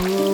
Ooh.